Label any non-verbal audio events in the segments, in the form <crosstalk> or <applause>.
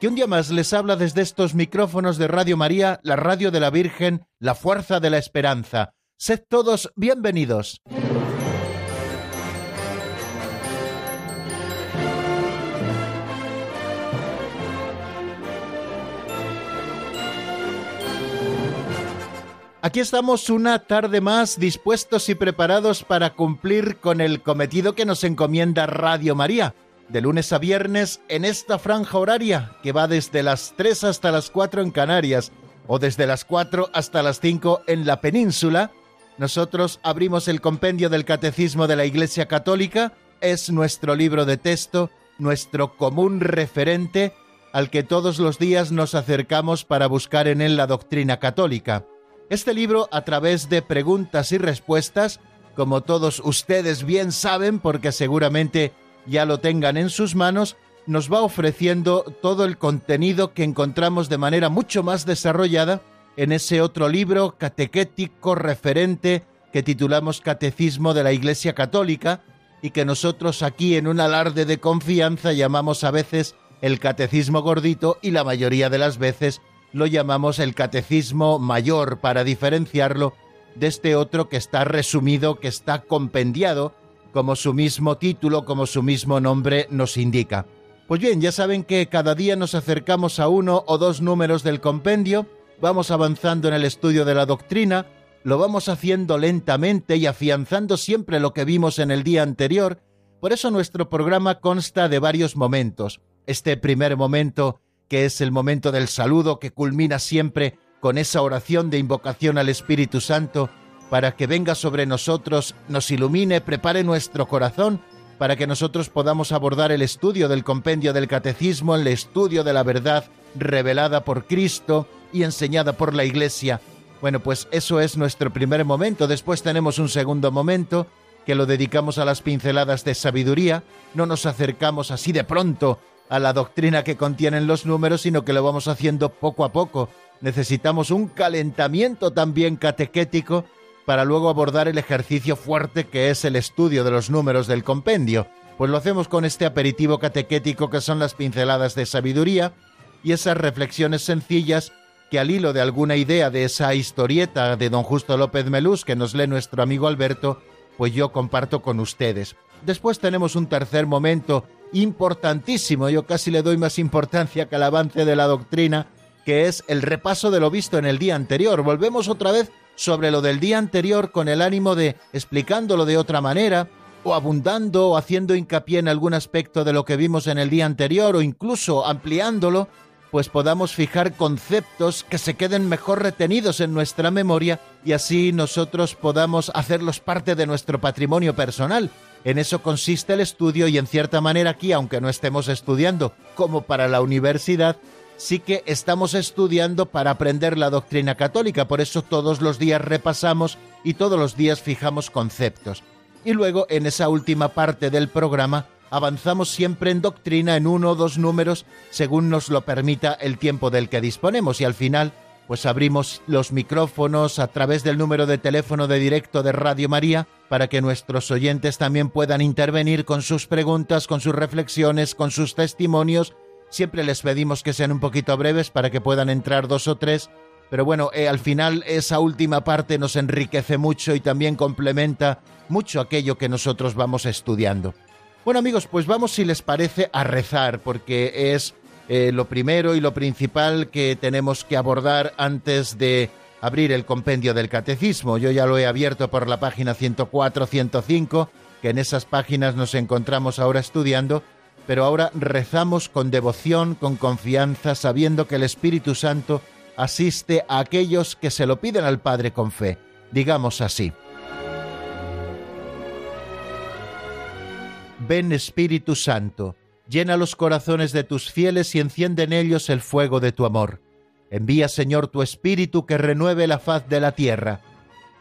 que un día más les habla desde estos micrófonos de Radio María, la radio de la Virgen, la fuerza de la esperanza. Sed todos bienvenidos. Aquí estamos una tarde más dispuestos y preparados para cumplir con el cometido que nos encomienda Radio María, de lunes a viernes en esta franja horaria que va desde las 3 hasta las 4 en Canarias o desde las 4 hasta las 5 en la península. Nosotros abrimos el compendio del Catecismo de la Iglesia Católica, es nuestro libro de texto, nuestro común referente al que todos los días nos acercamos para buscar en él la doctrina católica. Este libro, a través de preguntas y respuestas, como todos ustedes bien saben, porque seguramente ya lo tengan en sus manos, nos va ofreciendo todo el contenido que encontramos de manera mucho más desarrollada en ese otro libro catequético referente que titulamos Catecismo de la Iglesia Católica y que nosotros aquí en un alarde de confianza llamamos a veces el Catecismo Gordito y la mayoría de las veces lo llamamos el catecismo mayor para diferenciarlo de este otro que está resumido, que está compendiado, como su mismo título, como su mismo nombre nos indica. Pues bien, ya saben que cada día nos acercamos a uno o dos números del compendio, vamos avanzando en el estudio de la doctrina, lo vamos haciendo lentamente y afianzando siempre lo que vimos en el día anterior, por eso nuestro programa consta de varios momentos. Este primer momento que es el momento del saludo que culmina siempre con esa oración de invocación al Espíritu Santo para que venga sobre nosotros, nos ilumine, prepare nuestro corazón, para que nosotros podamos abordar el estudio del compendio del catecismo, el estudio de la verdad revelada por Cristo y enseñada por la Iglesia. Bueno, pues eso es nuestro primer momento. Después tenemos un segundo momento que lo dedicamos a las pinceladas de sabiduría. No nos acercamos así de pronto a la doctrina que contienen los números, sino que lo vamos haciendo poco a poco. Necesitamos un calentamiento también catequético para luego abordar el ejercicio fuerte que es el estudio de los números del compendio. Pues lo hacemos con este aperitivo catequético que son las pinceladas de sabiduría y esas reflexiones sencillas que al hilo de alguna idea de esa historieta de don Justo López Melús que nos lee nuestro amigo Alberto, pues yo comparto con ustedes. Después tenemos un tercer momento importantísimo, yo casi le doy más importancia que al avance de la doctrina, que es el repaso de lo visto en el día anterior. Volvemos otra vez sobre lo del día anterior con el ánimo de explicándolo de otra manera, o abundando o haciendo hincapié en algún aspecto de lo que vimos en el día anterior, o incluso ampliándolo, pues podamos fijar conceptos que se queden mejor retenidos en nuestra memoria y así nosotros podamos hacerlos parte de nuestro patrimonio personal. En eso consiste el estudio y en cierta manera aquí, aunque no estemos estudiando como para la universidad, sí que estamos estudiando para aprender la doctrina católica. Por eso todos los días repasamos y todos los días fijamos conceptos. Y luego en esa última parte del programa avanzamos siempre en doctrina en uno o dos números según nos lo permita el tiempo del que disponemos y al final pues abrimos los micrófonos a través del número de teléfono de directo de Radio María para que nuestros oyentes también puedan intervenir con sus preguntas, con sus reflexiones, con sus testimonios. Siempre les pedimos que sean un poquito breves para que puedan entrar dos o tres, pero bueno, eh, al final esa última parte nos enriquece mucho y también complementa mucho aquello que nosotros vamos estudiando. Bueno amigos, pues vamos si les parece a rezar, porque es eh, lo primero y lo principal que tenemos que abordar antes de abrir el compendio del catecismo. Yo ya lo he abierto por la página 104-105, que en esas páginas nos encontramos ahora estudiando, pero ahora rezamos con devoción, con confianza, sabiendo que el Espíritu Santo asiste a aquellos que se lo piden al Padre con fe. Digamos así. Ven Espíritu Santo Llena los corazones de tus fieles y enciende en ellos el fuego de tu amor. Envía, Señor, tu Espíritu que renueve la faz de la tierra.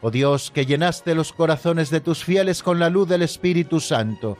Oh Dios, que llenaste los corazones de tus fieles con la luz del Espíritu Santo,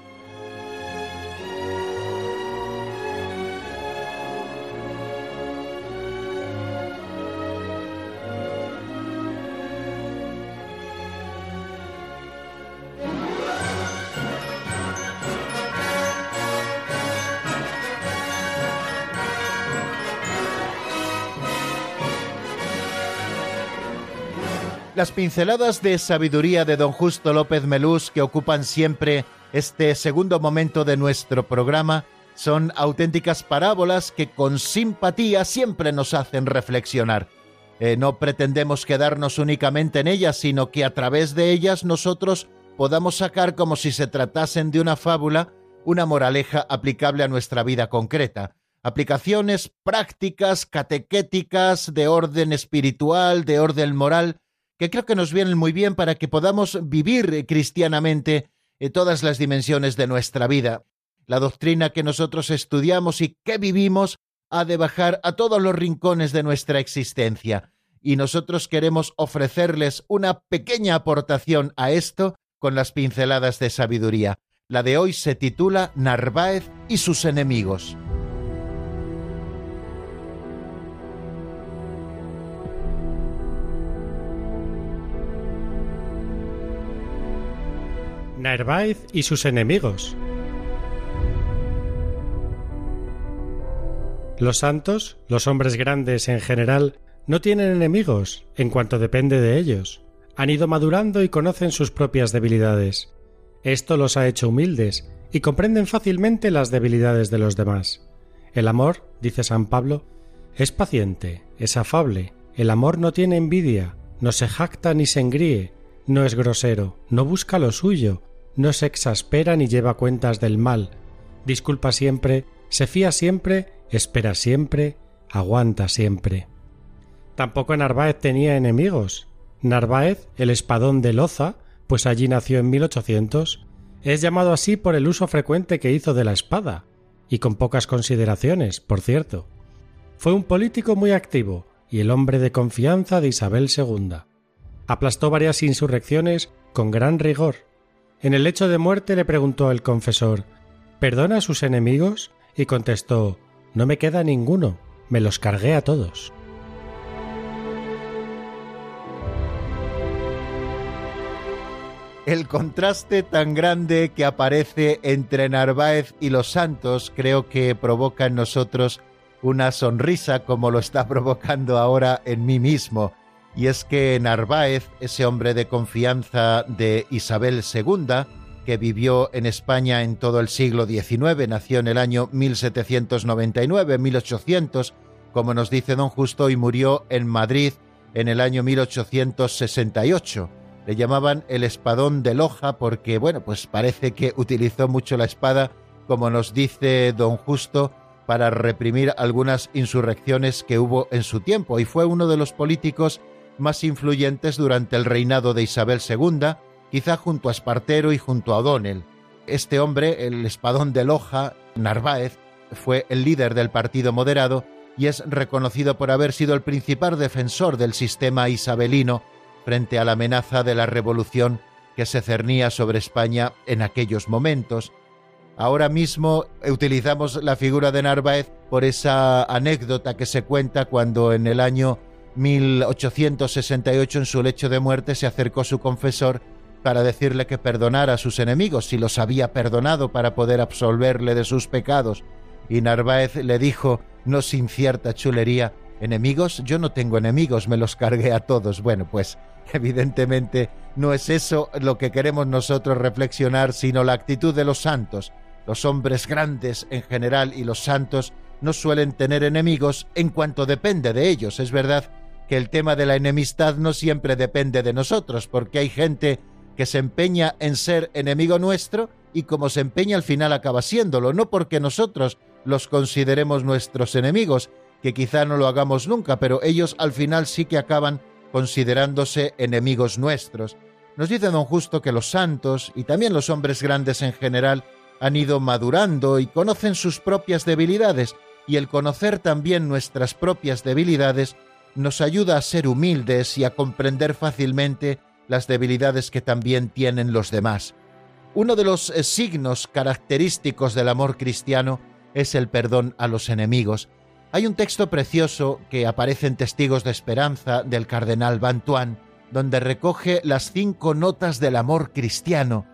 Las pinceladas de sabiduría de don Justo López Melús que ocupan siempre este segundo momento de nuestro programa son auténticas parábolas que con simpatía siempre nos hacen reflexionar. Eh, no pretendemos quedarnos únicamente en ellas, sino que a través de ellas nosotros podamos sacar como si se tratasen de una fábula una moraleja aplicable a nuestra vida concreta. Aplicaciones prácticas, catequéticas, de orden espiritual, de orden moral, que creo que nos vienen muy bien para que podamos vivir cristianamente en todas las dimensiones de nuestra vida. La doctrina que nosotros estudiamos y que vivimos ha de bajar a todos los rincones de nuestra existencia, y nosotros queremos ofrecerles una pequeña aportación a esto con las pinceladas de sabiduría. La de hoy se titula Narváez y sus enemigos. Narváez y sus enemigos. Los santos, los hombres grandes en general, no tienen enemigos en cuanto depende de ellos. Han ido madurando y conocen sus propias debilidades. Esto los ha hecho humildes y comprenden fácilmente las debilidades de los demás. El amor, dice San Pablo, es paciente, es afable, el amor no tiene envidia, no se jacta ni se engríe, no es grosero, no busca lo suyo, no se exaspera ni lleva cuentas del mal, disculpa siempre, se fía siempre, espera siempre, aguanta siempre. Tampoco Narváez tenía enemigos. Narváez, el espadón de Loza, pues allí nació en 1800, es llamado así por el uso frecuente que hizo de la espada, y con pocas consideraciones, por cierto. Fue un político muy activo y el hombre de confianza de Isabel II. Aplastó varias insurrecciones con gran rigor en el lecho de muerte le preguntó el confesor ¿Perdona a sus enemigos? y contestó No me queda ninguno, me los cargué a todos. El contraste tan grande que aparece entre Narváez y los santos creo que provoca en nosotros una sonrisa como lo está <laughs> provocando ahora en mí mismo y es que Narváez, ese hombre de confianza de Isabel II, que vivió en España en todo el siglo XIX, nació en el año 1799-1800, como nos dice don Justo, y murió en Madrid en el año 1868. Le llamaban el espadón de Loja porque, bueno, pues parece que utilizó mucho la espada, como nos dice don Justo, para reprimir algunas insurrecciones que hubo en su tiempo, y fue uno de los políticos más influyentes durante el reinado de Isabel II, quizá junto a Espartero y junto a O'Donnell. Este hombre, el espadón de Loja, Narváez, fue el líder del Partido Moderado y es reconocido por haber sido el principal defensor del sistema isabelino frente a la amenaza de la revolución que se cernía sobre España en aquellos momentos. Ahora mismo utilizamos la figura de Narváez por esa anécdota que se cuenta cuando en el año 1868 en su lecho de muerte se acercó su confesor para decirle que perdonara a sus enemigos si los había perdonado para poder absolverle de sus pecados. Y Narváez le dijo, no sin cierta chulería, enemigos, yo no tengo enemigos, me los cargué a todos. Bueno, pues <laughs> evidentemente no es eso lo que queremos nosotros reflexionar, sino la actitud de los santos. Los hombres grandes en general y los santos no suelen tener enemigos en cuanto depende de ellos. Es verdad que el tema de la enemistad no siempre depende de nosotros, porque hay gente que se empeña en ser enemigo nuestro y como se empeña al final acaba siéndolo, no porque nosotros los consideremos nuestros enemigos, que quizá no lo hagamos nunca, pero ellos al final sí que acaban considerándose enemigos nuestros. Nos dice don Justo que los santos y también los hombres grandes en general han ido madurando y conocen sus propias debilidades, y el conocer también nuestras propias debilidades nos ayuda a ser humildes y a comprender fácilmente las debilidades que también tienen los demás. Uno de los eh, signos característicos del amor cristiano es el perdón a los enemigos. Hay un texto precioso que aparece en Testigos de Esperanza del cardenal Bantuan, donde recoge las cinco notas del amor cristiano.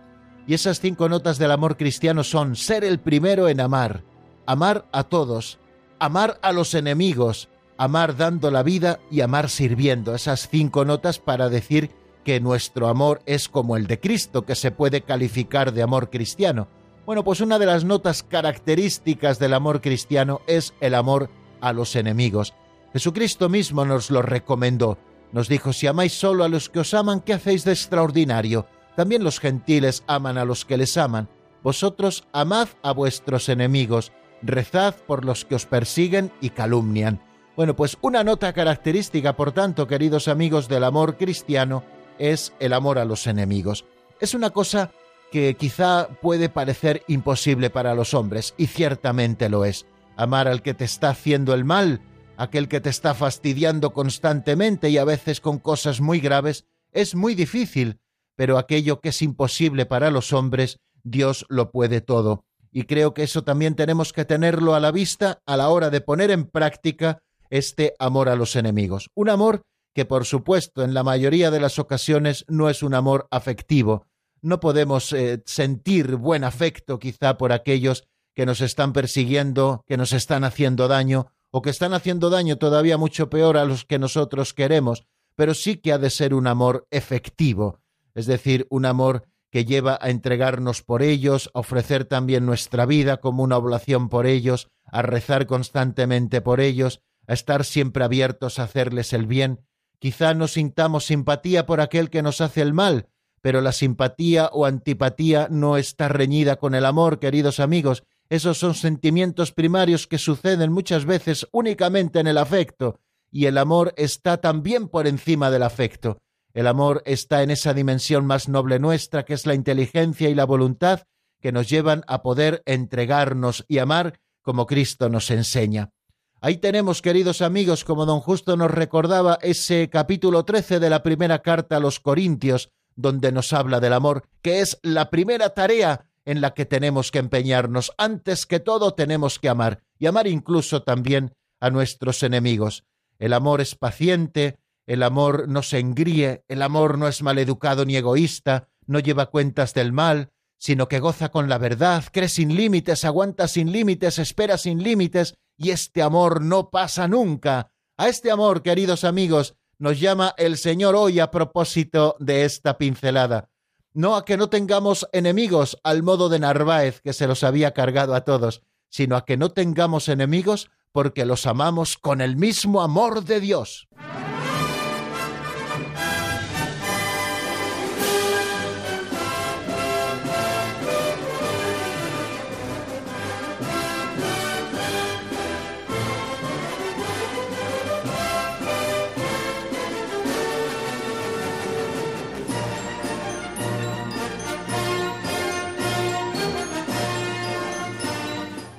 Y esas cinco notas del amor cristiano son ser el primero en amar, amar a todos, amar a los enemigos, amar dando la vida y amar sirviendo. Esas cinco notas para decir que nuestro amor es como el de Cristo, que se puede calificar de amor cristiano. Bueno, pues una de las notas características del amor cristiano es el amor a los enemigos. Jesucristo mismo nos lo recomendó. Nos dijo, si amáis solo a los que os aman, ¿qué hacéis de extraordinario? También los gentiles aman a los que les aman. Vosotros amad a vuestros enemigos, rezad por los que os persiguen y calumnian. Bueno, pues una nota característica, por tanto, queridos amigos del amor cristiano, es el amor a los enemigos. Es una cosa que quizá puede parecer imposible para los hombres, y ciertamente lo es. Amar al que te está haciendo el mal, aquel que te está fastidiando constantemente y a veces con cosas muy graves, es muy difícil, pero aquello que es imposible para los hombres, Dios lo puede todo. Y creo que eso también tenemos que tenerlo a la vista a la hora de poner en práctica este amor a los enemigos. Un amor que, por supuesto, en la mayoría de las ocasiones no es un amor afectivo. No podemos eh, sentir buen afecto quizá por aquellos que nos están persiguiendo, que nos están haciendo daño, o que están haciendo daño todavía mucho peor a los que nosotros queremos, pero sí que ha de ser un amor efectivo, es decir, un amor que lleva a entregarnos por ellos, a ofrecer también nuestra vida como una oblación por ellos, a rezar constantemente por ellos, a estar siempre abiertos a hacerles el bien. Quizá no sintamos simpatía por aquel que nos hace el mal, pero la simpatía o antipatía no está reñida con el amor, queridos amigos. Esos son sentimientos primarios que suceden muchas veces únicamente en el afecto, y el amor está también por encima del afecto. El amor está en esa dimensión más noble nuestra, que es la inteligencia y la voluntad, que nos llevan a poder entregarnos y amar como Cristo nos enseña. Ahí tenemos, queridos amigos, como don Justo nos recordaba, ese capítulo 13 de la primera carta a los Corintios, donde nos habla del amor, que es la primera tarea en la que tenemos que empeñarnos. Antes que todo tenemos que amar, y amar incluso también a nuestros enemigos. El amor es paciente, el amor no se engríe, el amor no es maleducado ni egoísta, no lleva cuentas del mal, sino que goza con la verdad, cree sin límites, aguanta sin límites, espera sin límites, y este amor no pasa nunca. A este amor, queridos amigos, nos llama el Señor hoy a propósito de esta pincelada. No a que no tengamos enemigos al modo de Narváez que se los había cargado a todos, sino a que no tengamos enemigos porque los amamos con el mismo amor de Dios.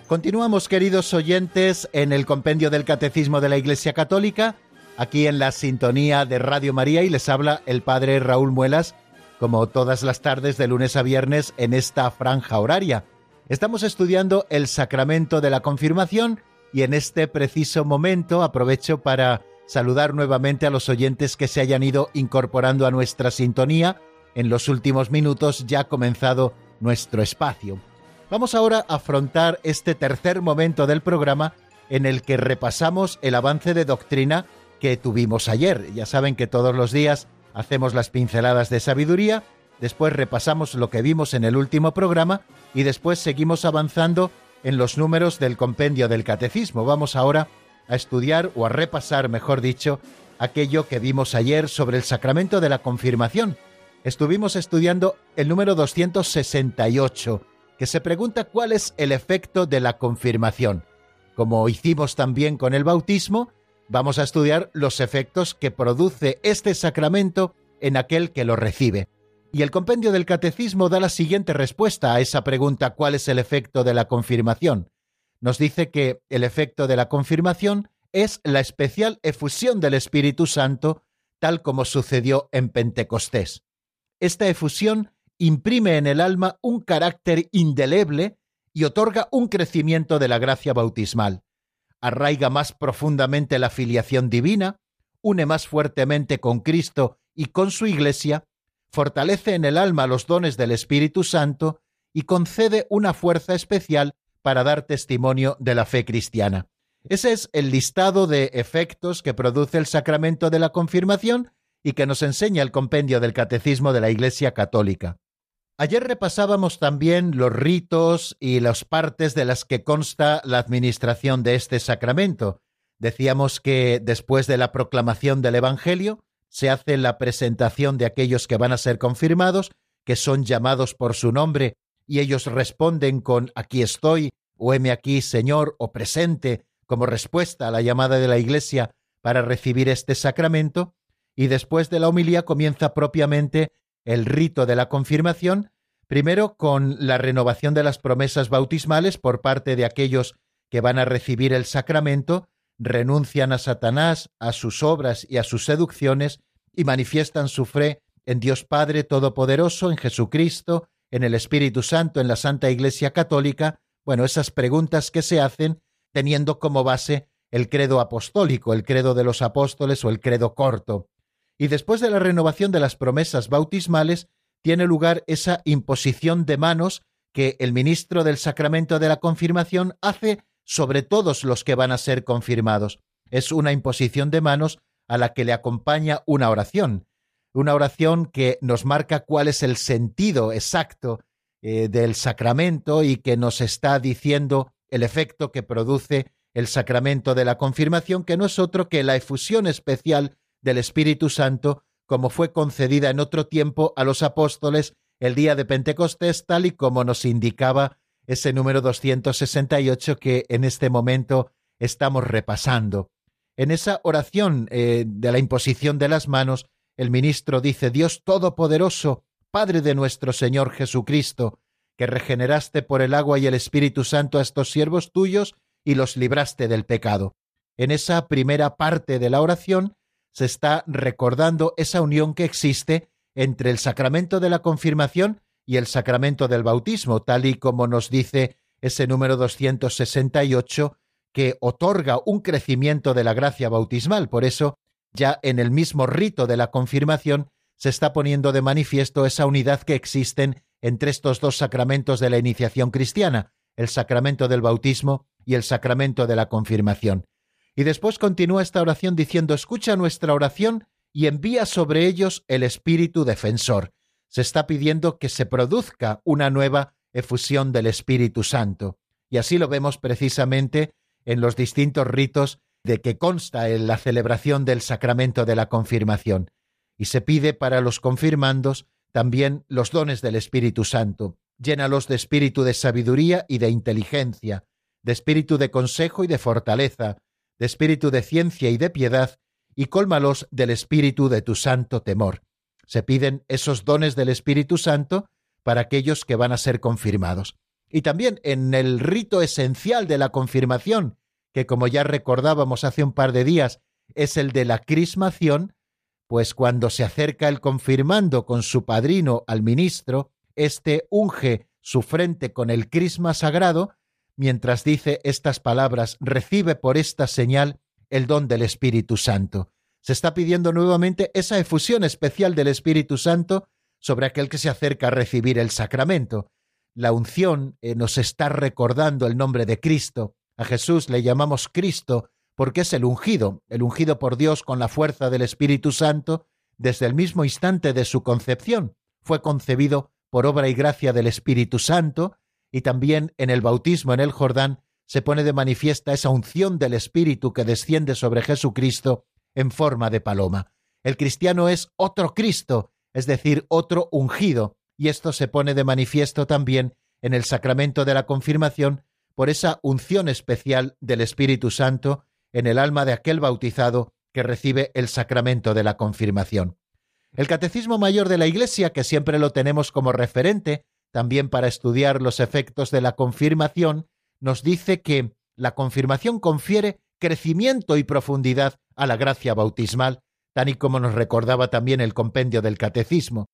Continuamos, queridos oyentes, en el compendio del Catecismo de la Iglesia Católica, aquí en la sintonía de Radio María y les habla el Padre Raúl Muelas, como todas las tardes de lunes a viernes en esta franja horaria. Estamos estudiando el sacramento de la confirmación y en este preciso momento aprovecho para saludar nuevamente a los oyentes que se hayan ido incorporando a nuestra sintonía. En los últimos minutos ya ha comenzado nuestro espacio. Vamos ahora a afrontar este tercer momento del programa en el que repasamos el avance de doctrina que tuvimos ayer. Ya saben que todos los días hacemos las pinceladas de sabiduría, después repasamos lo que vimos en el último programa y después seguimos avanzando en los números del compendio del catecismo. Vamos ahora a estudiar o a repasar, mejor dicho, aquello que vimos ayer sobre el sacramento de la confirmación. Estuvimos estudiando el número 268 que se pregunta cuál es el efecto de la confirmación. Como hicimos también con el bautismo, vamos a estudiar los efectos que produce este sacramento en aquel que lo recibe. Y el compendio del catecismo da la siguiente respuesta a esa pregunta ¿cuál es el efecto de la confirmación? Nos dice que el efecto de la confirmación es la especial efusión del Espíritu Santo, tal como sucedió en Pentecostés. Esta efusión imprime en el alma un carácter indeleble y otorga un crecimiento de la gracia bautismal. Arraiga más profundamente la filiación divina, une más fuertemente con Cristo y con su Iglesia, fortalece en el alma los dones del Espíritu Santo y concede una fuerza especial para dar testimonio de la fe cristiana. Ese es el listado de efectos que produce el sacramento de la confirmación y que nos enseña el compendio del Catecismo de la Iglesia Católica. Ayer repasábamos también los ritos y las partes de las que consta la administración de este sacramento. Decíamos que después de la proclamación del Evangelio se hace la presentación de aquellos que van a ser confirmados, que son llamados por su nombre, y ellos responden con aquí estoy, o heme aquí, Señor, o presente, como respuesta a la llamada de la Iglesia para recibir este sacramento, y después de la homilía comienza propiamente el rito de la confirmación, primero con la renovación de las promesas bautismales por parte de aquellos que van a recibir el sacramento, renuncian a Satanás, a sus obras y a sus seducciones, y manifiestan su fe en Dios Padre Todopoderoso, en Jesucristo, en el Espíritu Santo, en la Santa Iglesia Católica, bueno, esas preguntas que se hacen teniendo como base el credo apostólico, el credo de los apóstoles o el credo corto y después de la renovación de las promesas bautismales, tiene lugar esa imposición de manos que el ministro del sacramento de la confirmación hace sobre todos los que van a ser confirmados. Es una imposición de manos a la que le acompaña una oración, una oración que nos marca cuál es el sentido exacto eh, del sacramento y que nos está diciendo el efecto que produce el sacramento de la confirmación, que no es otro que la efusión especial del Espíritu Santo, como fue concedida en otro tiempo a los apóstoles el día de Pentecostés, tal y como nos indicaba ese número 268 que en este momento estamos repasando. En esa oración eh, de la imposición de las manos, el ministro dice, Dios Todopoderoso, Padre de nuestro Señor Jesucristo, que regeneraste por el agua y el Espíritu Santo a estos siervos tuyos y los libraste del pecado. En esa primera parte de la oración se está recordando esa unión que existe entre el sacramento de la confirmación y el sacramento del bautismo, tal y como nos dice ese número 268, que otorga un crecimiento de la gracia bautismal. Por eso, ya en el mismo rito de la confirmación, se está poniendo de manifiesto esa unidad que existen entre estos dos sacramentos de la iniciación cristiana, el sacramento del bautismo y el sacramento de la confirmación. Y después continúa esta oración diciendo, escucha nuestra oración y envía sobre ellos el Espíritu defensor. Se está pidiendo que se produzca una nueva efusión del Espíritu Santo. Y así lo vemos precisamente en los distintos ritos de que consta en la celebración del sacramento de la confirmación. Y se pide para los confirmandos también los dones del Espíritu Santo. Llénalos de espíritu de sabiduría y de inteligencia, de espíritu de consejo y de fortaleza, de espíritu de ciencia y de piedad, y cólmalos del espíritu de tu santo temor. Se piden esos dones del Espíritu Santo para aquellos que van a ser confirmados. Y también en el rito esencial de la confirmación, que como ya recordábamos hace un par de días, es el de la crismación, pues cuando se acerca el confirmando con su padrino al ministro, éste unge su frente con el crisma sagrado mientras dice estas palabras, recibe por esta señal el don del Espíritu Santo. Se está pidiendo nuevamente esa efusión especial del Espíritu Santo sobre aquel que se acerca a recibir el sacramento. La unción eh, nos está recordando el nombre de Cristo. A Jesús le llamamos Cristo porque es el ungido, el ungido por Dios con la fuerza del Espíritu Santo desde el mismo instante de su concepción. Fue concebido por obra y gracia del Espíritu Santo y también en el bautismo en el Jordán se pone de manifiesta esa unción del Espíritu que desciende sobre Jesucristo en forma de paloma. El cristiano es otro Cristo, es decir, otro ungido, y esto se pone de manifiesto también en el sacramento de la confirmación por esa unción especial del Espíritu Santo en el alma de aquel bautizado que recibe el sacramento de la confirmación. El Catecismo Mayor de la Iglesia, que siempre lo tenemos como referente, también para estudiar los efectos de la confirmación, nos dice que la confirmación confiere crecimiento y profundidad a la gracia bautismal, tal y como nos recordaba también el compendio del Catecismo.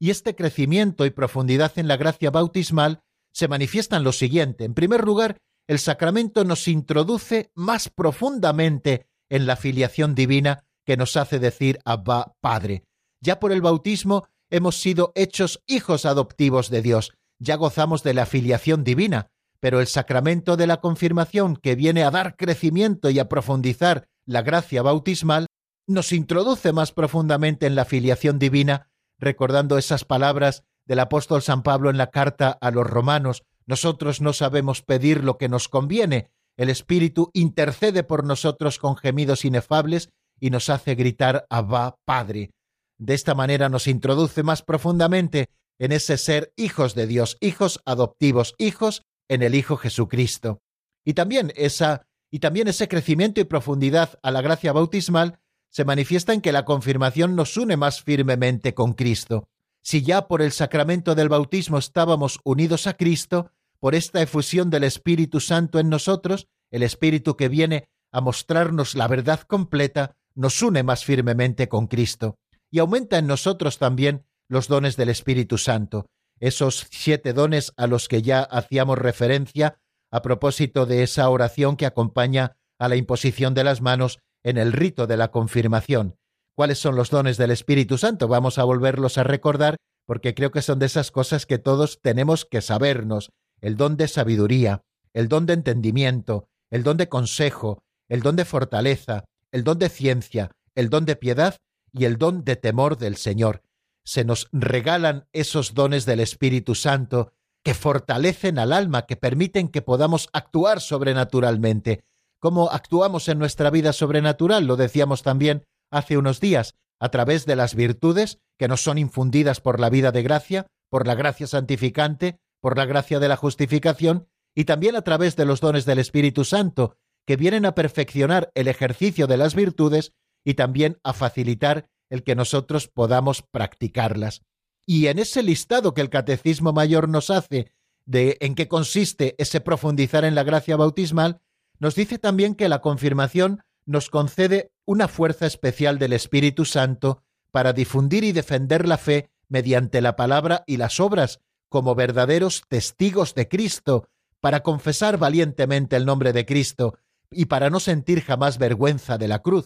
Y este crecimiento y profundidad en la gracia bautismal se manifiesta en lo siguiente. En primer lugar, el sacramento nos introduce más profundamente en la filiación divina que nos hace decir Abba Padre. Ya por el bautismo hemos sido hechos hijos adoptivos de Dios, ya gozamos de la filiación divina, pero el sacramento de la confirmación, que viene a dar crecimiento y a profundizar la gracia bautismal, nos introduce más profundamente en la filiación divina, recordando esas palabras del apóstol San Pablo en la carta a los romanos, nosotros no sabemos pedir lo que nos conviene, el Espíritu intercede por nosotros con gemidos inefables y nos hace gritar Abba Padre. De esta manera nos introduce más profundamente en ese ser hijos de Dios, hijos adoptivos, hijos en el Hijo Jesucristo. Y también esa y también ese crecimiento y profundidad a la gracia bautismal se manifiesta en que la confirmación nos une más firmemente con Cristo. Si ya por el sacramento del bautismo estábamos unidos a Cristo, por esta efusión del Espíritu Santo en nosotros, el Espíritu que viene a mostrarnos la verdad completa, nos une más firmemente con Cristo y aumenta en nosotros también los dones del Espíritu Santo, esos siete dones a los que ya hacíamos referencia a propósito de esa oración que acompaña a la imposición de las manos en el rito de la confirmación. ¿Cuáles son los dones del Espíritu Santo? Vamos a volverlos a recordar porque creo que son de esas cosas que todos tenemos que sabernos. El don de sabiduría, el don de entendimiento, el don de consejo, el don de fortaleza, el don de ciencia, el don de piedad y el don de temor del Señor se nos regalan esos dones del Espíritu Santo que fortalecen al alma, que permiten que podamos actuar sobrenaturalmente. ¿Cómo actuamos en nuestra vida sobrenatural? Lo decíamos también hace unos días, a través de las virtudes que nos son infundidas por la vida de gracia, por la gracia santificante, por la gracia de la justificación, y también a través de los dones del Espíritu Santo, que vienen a perfeccionar el ejercicio de las virtudes y también a facilitar el que nosotros podamos practicarlas. Y en ese listado que el Catecismo Mayor nos hace de en qué consiste ese profundizar en la gracia bautismal, nos dice también que la confirmación nos concede una fuerza especial del Espíritu Santo para difundir y defender la fe mediante la palabra y las obras, como verdaderos testigos de Cristo, para confesar valientemente el nombre de Cristo y para no sentir jamás vergüenza de la cruz.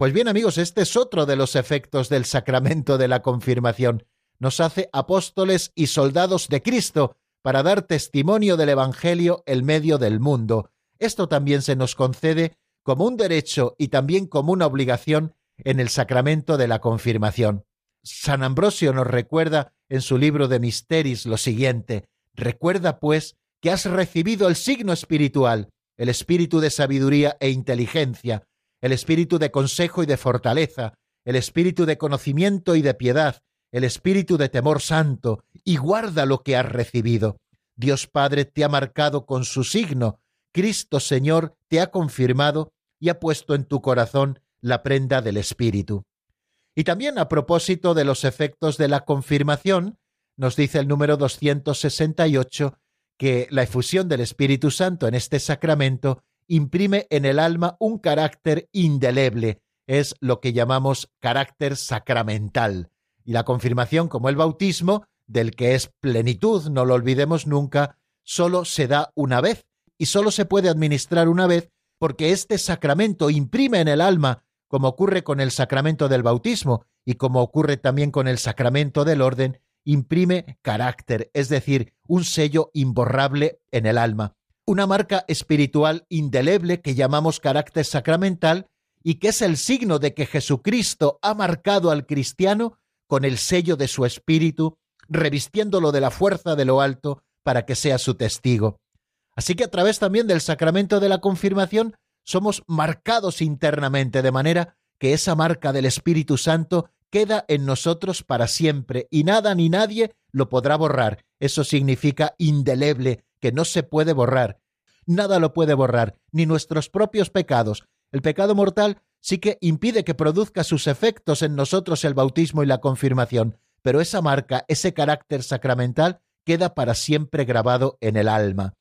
Pues bien amigos, este es otro de los efectos del sacramento de la confirmación. Nos hace apóstoles y soldados de Cristo para dar testimonio del Evangelio en medio del mundo. Esto también se nos concede como un derecho y también como una obligación en el sacramento de la confirmación. San Ambrosio nos recuerda en su libro de Misteris lo siguiente, recuerda pues que has recibido el signo espiritual, el espíritu de sabiduría e inteligencia, el espíritu de consejo y de fortaleza, el espíritu de conocimiento y de piedad, el espíritu de temor santo, y guarda lo que has recibido. Dios Padre te ha marcado con su signo, Cristo Señor te ha confirmado y ha puesto en tu corazón la prenda del Espíritu. Y también a propósito de los efectos de la confirmación, nos dice el número 268 que la efusión del Espíritu Santo en este sacramento imprime en el alma un carácter indeleble, es lo que llamamos carácter sacramental. Y la confirmación, como el bautismo, del que es plenitud, no lo olvidemos nunca, solo se da una vez y solo se puede administrar una vez porque este sacramento imprime en el alma, como ocurre con el sacramento del bautismo y como ocurre también con el sacramento del orden, imprime carácter, es decir, un sello imborrable en el alma una marca espiritual indeleble que llamamos carácter sacramental y que es el signo de que Jesucristo ha marcado al cristiano con el sello de su espíritu, revistiéndolo de la fuerza de lo alto para que sea su testigo. Así que a través también del sacramento de la confirmación somos marcados internamente de manera que esa marca del Espíritu Santo queda en nosotros para siempre y nada ni nadie lo podrá borrar. Eso significa indeleble, que no se puede borrar. Nada lo puede borrar, ni nuestros propios pecados. El pecado mortal sí que impide que produzca sus efectos en nosotros el bautismo y la confirmación, pero esa marca, ese carácter sacramental, queda para siempre grabado en el alma.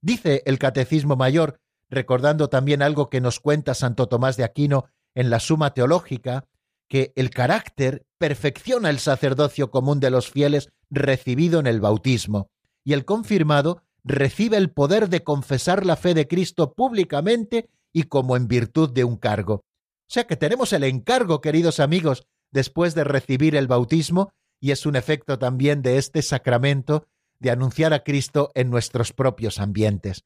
Dice el Catecismo Mayor, recordando también algo que nos cuenta Santo Tomás de Aquino en la Suma Teológica, que el carácter perfecciona el sacerdocio común de los fieles recibido en el bautismo, y el confirmado recibe el poder de confesar la fe de Cristo públicamente y como en virtud de un cargo. O sea que tenemos el encargo, queridos amigos, después de recibir el bautismo, y es un efecto también de este sacramento de anunciar a Cristo en nuestros propios ambientes.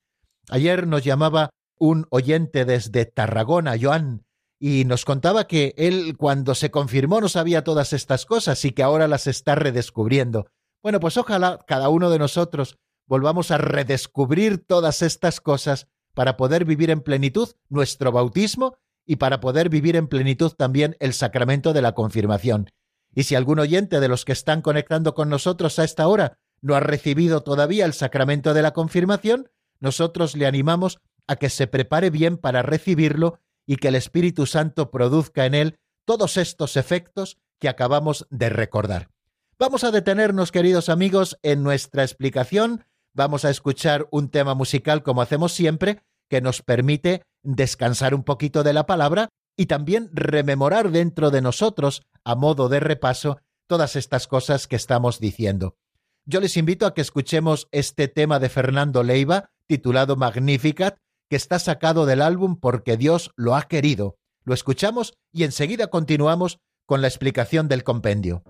Ayer nos llamaba un oyente desde Tarragona, Joan, y nos contaba que él cuando se confirmó no sabía todas estas cosas y que ahora las está redescubriendo. Bueno, pues ojalá cada uno de nosotros volvamos a redescubrir todas estas cosas para poder vivir en plenitud nuestro bautismo y para poder vivir en plenitud también el sacramento de la confirmación. Y si algún oyente de los que están conectando con nosotros a esta hora no ha recibido todavía el sacramento de la confirmación, nosotros le animamos a que se prepare bien para recibirlo y que el Espíritu Santo produzca en él todos estos efectos que acabamos de recordar. Vamos a detenernos, queridos amigos, en nuestra explicación. Vamos a escuchar un tema musical, como hacemos siempre, que nos permite descansar un poquito de la palabra y también rememorar dentro de nosotros, a modo de repaso, todas estas cosas que estamos diciendo. Yo les invito a que escuchemos este tema de Fernando Leiva, titulado Magnificat, que está sacado del álbum Porque Dios lo ha querido. Lo escuchamos y enseguida continuamos con la explicación del compendio.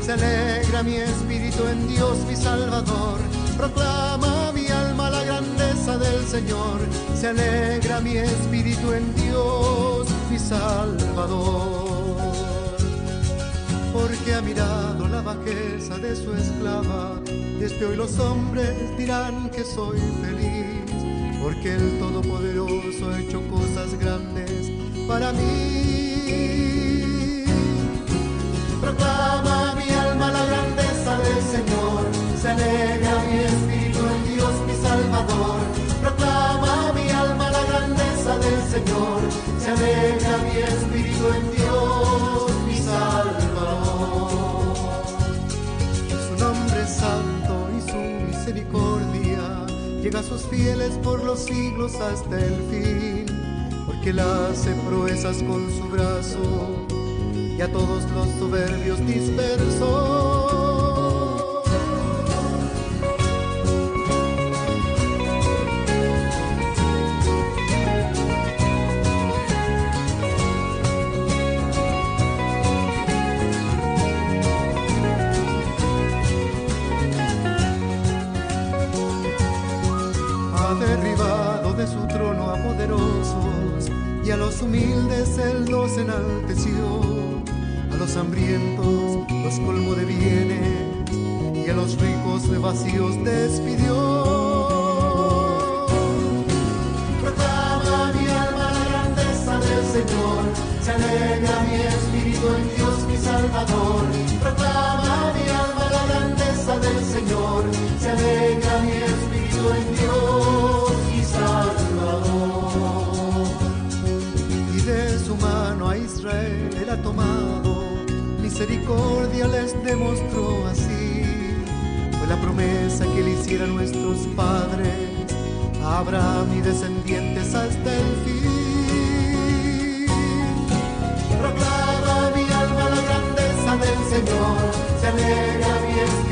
Se alegra mi espíritu en Dios mi Salvador. Proclama mi alma la grandeza del Señor, se alegra mi espíritu en Dios mi Salvador porque ha mirado la bajeza de su esclava. Desde hoy los hombres dirán que soy feliz, porque el Todopoderoso ha hecho cosas grandes para mí. Señor, se alegra mi espíritu en Dios mi Salvador. santo y su misericordia llega a sus fieles por los siglos hasta el fin, porque él hace proezas con su brazo y a todos los soberbios dispersó. Los humildes él los enalteció, a los hambrientos los colmó de bienes y a los ricos de vacíos despidió. Proclama mi alma la grandeza del Señor, se alegra mi espíritu en Dios mi Salvador. Proclama mi alma la grandeza del Señor, se alegra misericordia les demostró así. Fue la promesa que le hiciera a nuestros padres, a Abraham y descendientes hasta el fin. Proclama mi alma la grandeza del Señor, se alegra mi espíritu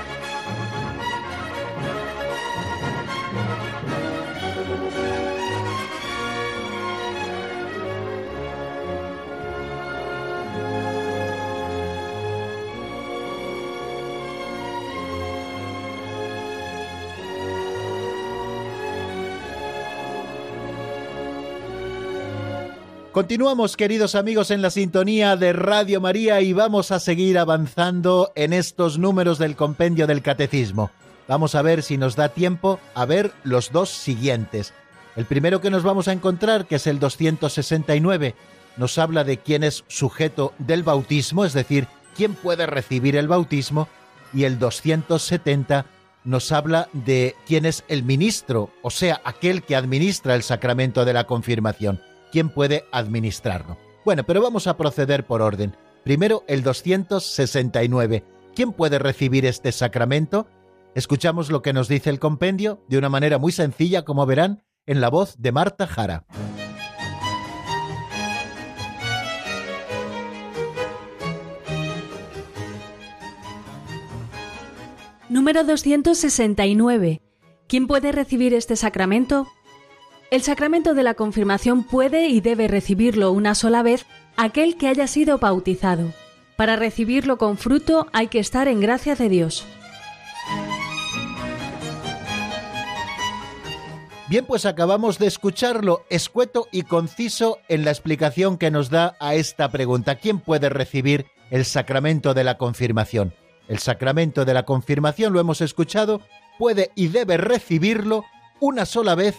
Continuamos, queridos amigos, en la sintonía de Radio María y vamos a seguir avanzando en estos números del compendio del catecismo. Vamos a ver si nos da tiempo a ver los dos siguientes. El primero que nos vamos a encontrar, que es el 269, nos habla de quién es sujeto del bautismo, es decir, quién puede recibir el bautismo, y el 270 nos habla de quién es el ministro, o sea, aquel que administra el sacramento de la confirmación quién puede administrarlo. Bueno, pero vamos a proceder por orden. Primero, el 269. ¿Quién puede recibir este sacramento? Escuchamos lo que nos dice el compendio de una manera muy sencilla, como verán, en la voz de Marta Jara. Número 269. ¿Quién puede recibir este sacramento? El sacramento de la confirmación puede y debe recibirlo una sola vez aquel que haya sido bautizado. Para recibirlo con fruto hay que estar en gracia de Dios. Bien, pues acabamos de escucharlo escueto y conciso en la explicación que nos da a esta pregunta. ¿Quién puede recibir el sacramento de la confirmación? El sacramento de la confirmación, lo hemos escuchado, puede y debe recibirlo una sola vez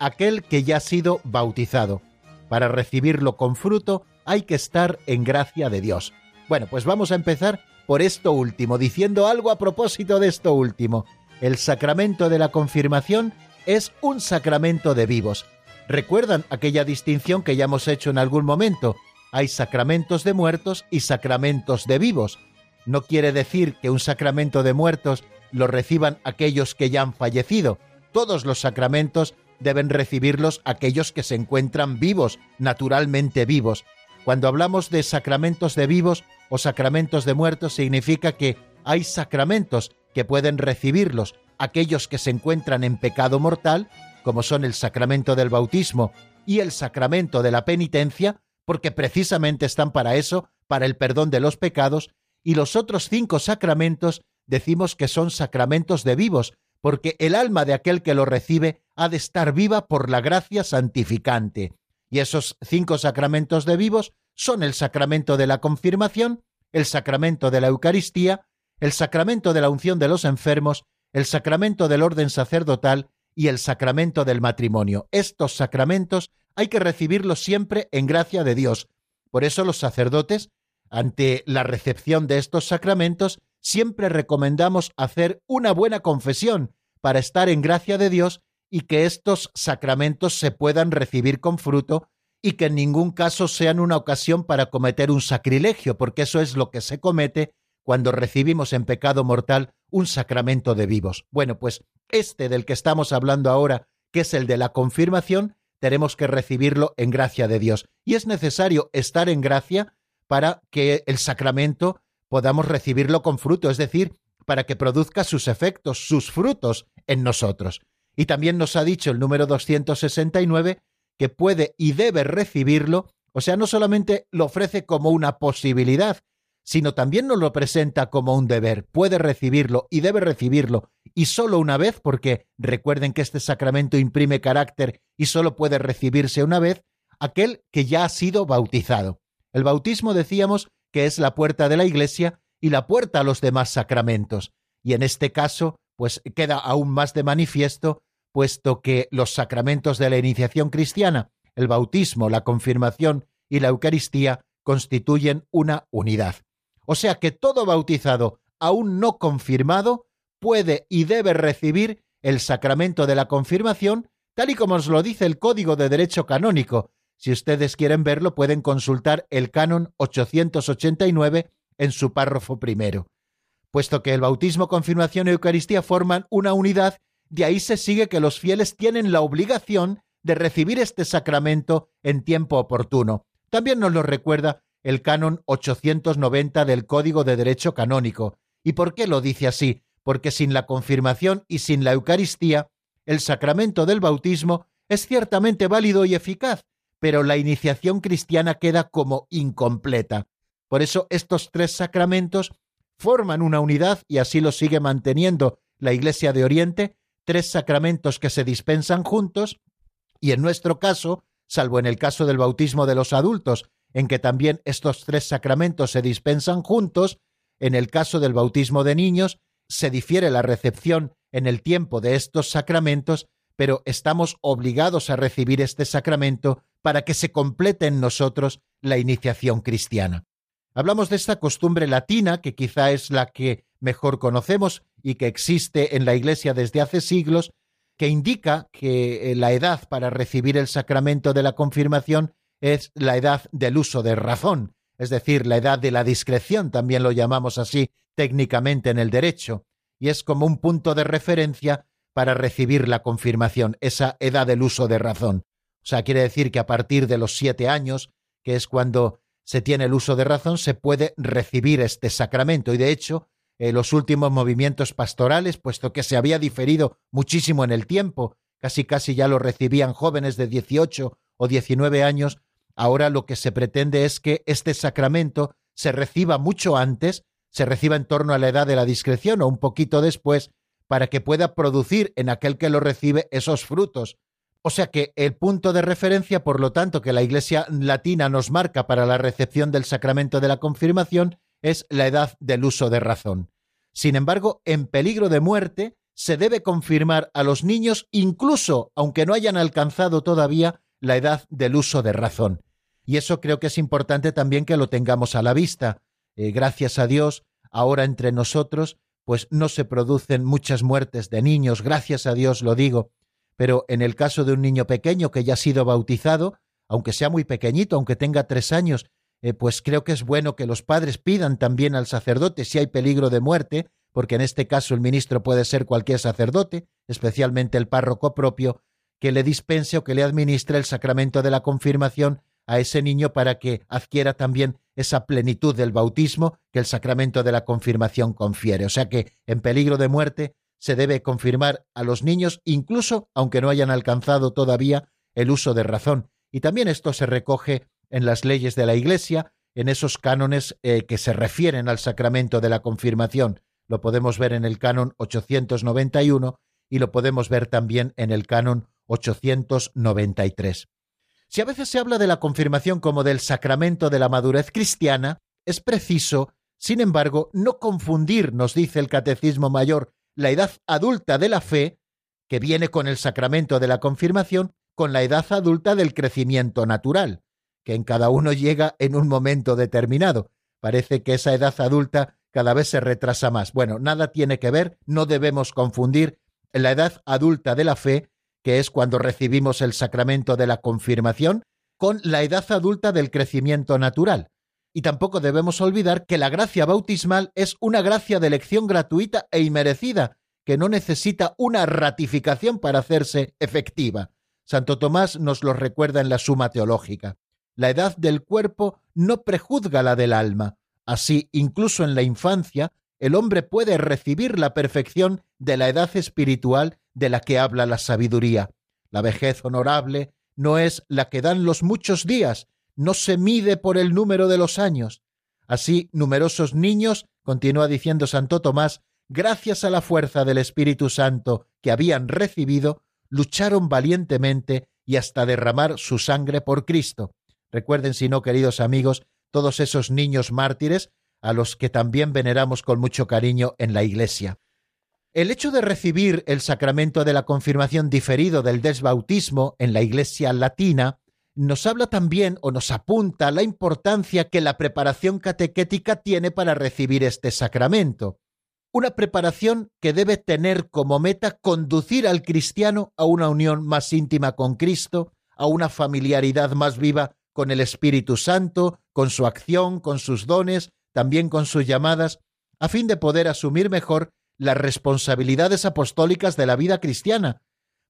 aquel que ya ha sido bautizado. Para recibirlo con fruto hay que estar en gracia de Dios. Bueno, pues vamos a empezar por esto último, diciendo algo a propósito de esto último. El sacramento de la confirmación es un sacramento de vivos. ¿Recuerdan aquella distinción que ya hemos hecho en algún momento? Hay sacramentos de muertos y sacramentos de vivos. No quiere decir que un sacramento de muertos lo reciban aquellos que ya han fallecido. Todos los sacramentos deben recibirlos aquellos que se encuentran vivos, naturalmente vivos. Cuando hablamos de sacramentos de vivos o sacramentos de muertos, significa que hay sacramentos que pueden recibirlos aquellos que se encuentran en pecado mortal, como son el sacramento del bautismo y el sacramento de la penitencia, porque precisamente están para eso, para el perdón de los pecados, y los otros cinco sacramentos decimos que son sacramentos de vivos, porque el alma de aquel que lo recibe ha de estar viva por la gracia santificante. Y esos cinco sacramentos de vivos son el sacramento de la confirmación, el sacramento de la Eucaristía, el sacramento de la unción de los enfermos, el sacramento del orden sacerdotal y el sacramento del matrimonio. Estos sacramentos hay que recibirlos siempre en gracia de Dios. Por eso los sacerdotes, ante la recepción de estos sacramentos, siempre recomendamos hacer una buena confesión para estar en gracia de Dios y que estos sacramentos se puedan recibir con fruto y que en ningún caso sean una ocasión para cometer un sacrilegio, porque eso es lo que se comete cuando recibimos en pecado mortal un sacramento de vivos. Bueno, pues este del que estamos hablando ahora, que es el de la confirmación, tenemos que recibirlo en gracia de Dios. Y es necesario estar en gracia para que el sacramento podamos recibirlo con fruto, es decir, para que produzca sus efectos, sus frutos en nosotros. Y también nos ha dicho el número 269 que puede y debe recibirlo, o sea, no solamente lo ofrece como una posibilidad, sino también nos lo presenta como un deber. Puede recibirlo y debe recibirlo, y solo una vez, porque recuerden que este sacramento imprime carácter y solo puede recibirse una vez, aquel que ya ha sido bautizado. El bautismo, decíamos, que es la puerta de la Iglesia y la puerta a los demás sacramentos. Y en este caso, pues queda aún más de manifiesto, puesto que los sacramentos de la iniciación cristiana, el bautismo, la confirmación y la Eucaristía, constituyen una unidad. O sea que todo bautizado aún no confirmado puede y debe recibir el sacramento de la confirmación, tal y como nos lo dice el Código de Derecho Canónico, si ustedes quieren verlo, pueden consultar el canon 889 en su párrafo primero. Puesto que el bautismo, confirmación y Eucaristía forman una unidad, de ahí se sigue que los fieles tienen la obligación de recibir este sacramento en tiempo oportuno. También nos lo recuerda el canon 890 del Código de Derecho Canónico. ¿Y por qué lo dice así? Porque sin la confirmación y sin la Eucaristía, el sacramento del bautismo es ciertamente válido y eficaz, pero la iniciación cristiana queda como incompleta. Por eso estos tres sacramentos forman una unidad y así lo sigue manteniendo la Iglesia de Oriente, tres sacramentos que se dispensan juntos y en nuestro caso salvo en el caso del bautismo de los adultos, en que también estos tres sacramentos se dispensan juntos, en el caso del bautismo de niños se difiere la recepción en el tiempo de estos sacramentos, pero estamos obligados a recibir este sacramento para que se complete en nosotros la iniciación cristiana. Hablamos de esta costumbre latina, que quizá es la que mejor conocemos y que existe en la Iglesia desde hace siglos, que indica que eh, la edad para recibir el sacramento de la confirmación es la edad del uso de razón, es decir, la edad de la discreción, también lo llamamos así técnicamente en el derecho, y es como un punto de referencia para recibir la confirmación, esa edad del uso de razón. O sea, quiere decir que a partir de los siete años, que es cuando se tiene el uso de razón, se puede recibir este sacramento. Y de hecho, eh, los últimos movimientos pastorales, puesto que se había diferido muchísimo en el tiempo, casi casi ya lo recibían jóvenes de 18 o 19 años, ahora lo que se pretende es que este sacramento se reciba mucho antes, se reciba en torno a la edad de la discreción o un poquito después, para que pueda producir en aquel que lo recibe esos frutos. O sea que el punto de referencia, por lo tanto, que la Iglesia latina nos marca para la recepción del sacramento de la confirmación es la edad del uso de razón. Sin embargo, en peligro de muerte, se debe confirmar a los niños incluso aunque no hayan alcanzado todavía la edad del uso de razón. Y eso creo que es importante también que lo tengamos a la vista. Eh, gracias a Dios, ahora entre nosotros, pues no se producen muchas muertes de niños, gracias a Dios lo digo, pero en el caso de un niño pequeño que ya ha sido bautizado, aunque sea muy pequeñito, aunque tenga tres años, eh, pues creo que es bueno que los padres pidan también al sacerdote si hay peligro de muerte, porque en este caso el ministro puede ser cualquier sacerdote, especialmente el párroco propio, que le dispense o que le administre el sacramento de la confirmación a ese niño para que adquiera también esa plenitud del bautismo que el sacramento de la confirmación confiere. O sea que en peligro de muerte se debe confirmar a los niños, incluso aunque no hayan alcanzado todavía el uso de razón. Y también esto se recoge en las leyes de la Iglesia, en esos cánones eh, que se refieren al sacramento de la confirmación. Lo podemos ver en el canon 891 y lo podemos ver también en el canon 893. Si a veces se habla de la confirmación como del sacramento de la madurez cristiana, es preciso, sin embargo, no confundir, nos dice el Catecismo Mayor, la edad adulta de la fe, que viene con el sacramento de la confirmación, con la edad adulta del crecimiento natural que en cada uno llega en un momento determinado. Parece que esa edad adulta cada vez se retrasa más. Bueno, nada tiene que ver, no debemos confundir la edad adulta de la fe, que es cuando recibimos el sacramento de la confirmación, con la edad adulta del crecimiento natural. Y tampoco debemos olvidar que la gracia bautismal es una gracia de elección gratuita e inmerecida, que no necesita una ratificación para hacerse efectiva. Santo Tomás nos lo recuerda en la Suma Teológica. La edad del cuerpo no prejuzga la del alma. Así, incluso en la infancia, el hombre puede recibir la perfección de la edad espiritual de la que habla la sabiduría. La vejez honorable no es la que dan los muchos días, no se mide por el número de los años. Así, numerosos niños, continúa diciendo Santo Tomás, gracias a la fuerza del Espíritu Santo que habían recibido, lucharon valientemente y hasta derramar su sangre por Cristo. Recuerden, si no, queridos amigos, todos esos niños mártires a los que también veneramos con mucho cariño en la Iglesia. El hecho de recibir el sacramento de la confirmación diferido del desbautismo en la Iglesia latina nos habla también o nos apunta la importancia que la preparación catequética tiene para recibir este sacramento. Una preparación que debe tener como meta conducir al cristiano a una unión más íntima con Cristo, a una familiaridad más viva con el Espíritu Santo, con su acción, con sus dones, también con sus llamadas, a fin de poder asumir mejor las responsabilidades apostólicas de la vida cristiana.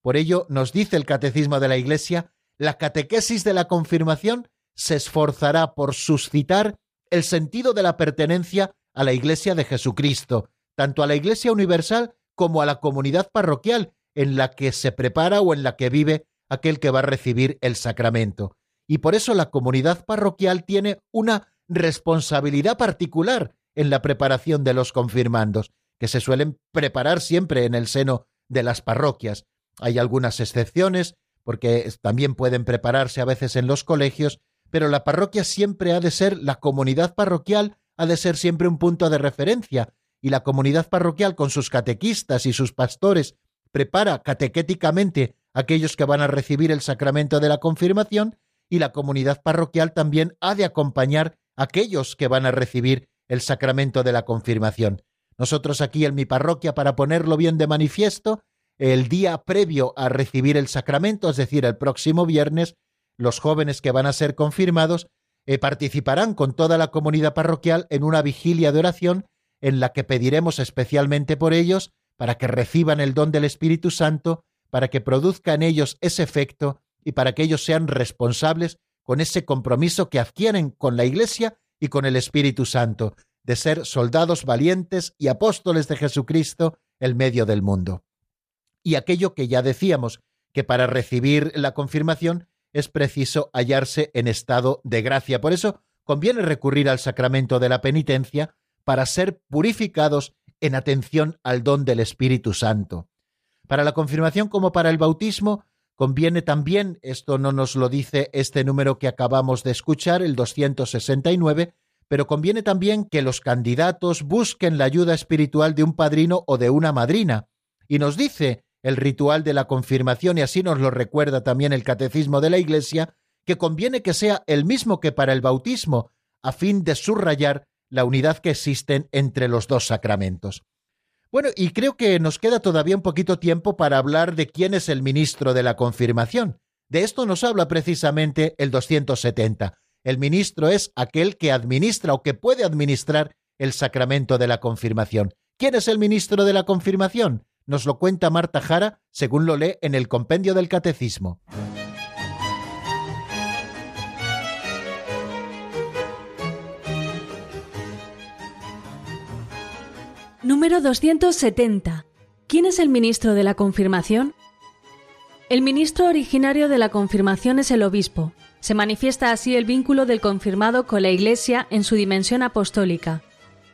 Por ello, nos dice el Catecismo de la Iglesia, la catequesis de la confirmación se esforzará por suscitar el sentido de la pertenencia a la Iglesia de Jesucristo, tanto a la Iglesia universal como a la comunidad parroquial en la que se prepara o en la que vive aquel que va a recibir el sacramento y por eso la comunidad parroquial tiene una responsabilidad particular en la preparación de los confirmandos, que se suelen preparar siempre en el seno de las parroquias. Hay algunas excepciones, porque también pueden prepararse a veces en los colegios, pero la parroquia siempre ha de ser, la comunidad parroquial ha de ser siempre un punto de referencia, y la comunidad parroquial con sus catequistas y sus pastores prepara catequéticamente a aquellos que van a recibir el sacramento de la confirmación, y la comunidad parroquial también ha de acompañar a aquellos que van a recibir el sacramento de la confirmación. Nosotros aquí en mi parroquia, para ponerlo bien de manifiesto, el día previo a recibir el sacramento, es decir, el próximo viernes, los jóvenes que van a ser confirmados eh, participarán con toda la comunidad parroquial en una vigilia de oración en la que pediremos especialmente por ellos para que reciban el don del Espíritu Santo, para que produzca en ellos ese efecto y para que ellos sean responsables con ese compromiso que adquieren con la Iglesia y con el Espíritu Santo, de ser soldados valientes y apóstoles de Jesucristo en medio del mundo. Y aquello que ya decíamos, que para recibir la confirmación es preciso hallarse en estado de gracia. Por eso conviene recurrir al sacramento de la penitencia para ser purificados en atención al don del Espíritu Santo. Para la confirmación como para el bautismo, conviene también, esto no nos lo dice este número que acabamos de escuchar, el 269, pero conviene también que los candidatos busquen la ayuda espiritual de un padrino o de una madrina. Y nos dice el ritual de la confirmación, y así nos lo recuerda también el catecismo de la Iglesia, que conviene que sea el mismo que para el bautismo, a fin de subrayar la unidad que existen entre los dos sacramentos. Bueno, y creo que nos queda todavía un poquito tiempo para hablar de quién es el ministro de la confirmación. De esto nos habla precisamente el 270. El ministro es aquel que administra o que puede administrar el sacramento de la confirmación. ¿Quién es el ministro de la confirmación? Nos lo cuenta Marta Jara, según lo lee en el compendio del Catecismo. Número 270. ¿Quién es el ministro de la confirmación? El ministro originario de la confirmación es el obispo. Se manifiesta así el vínculo del confirmado con la Iglesia en su dimensión apostólica.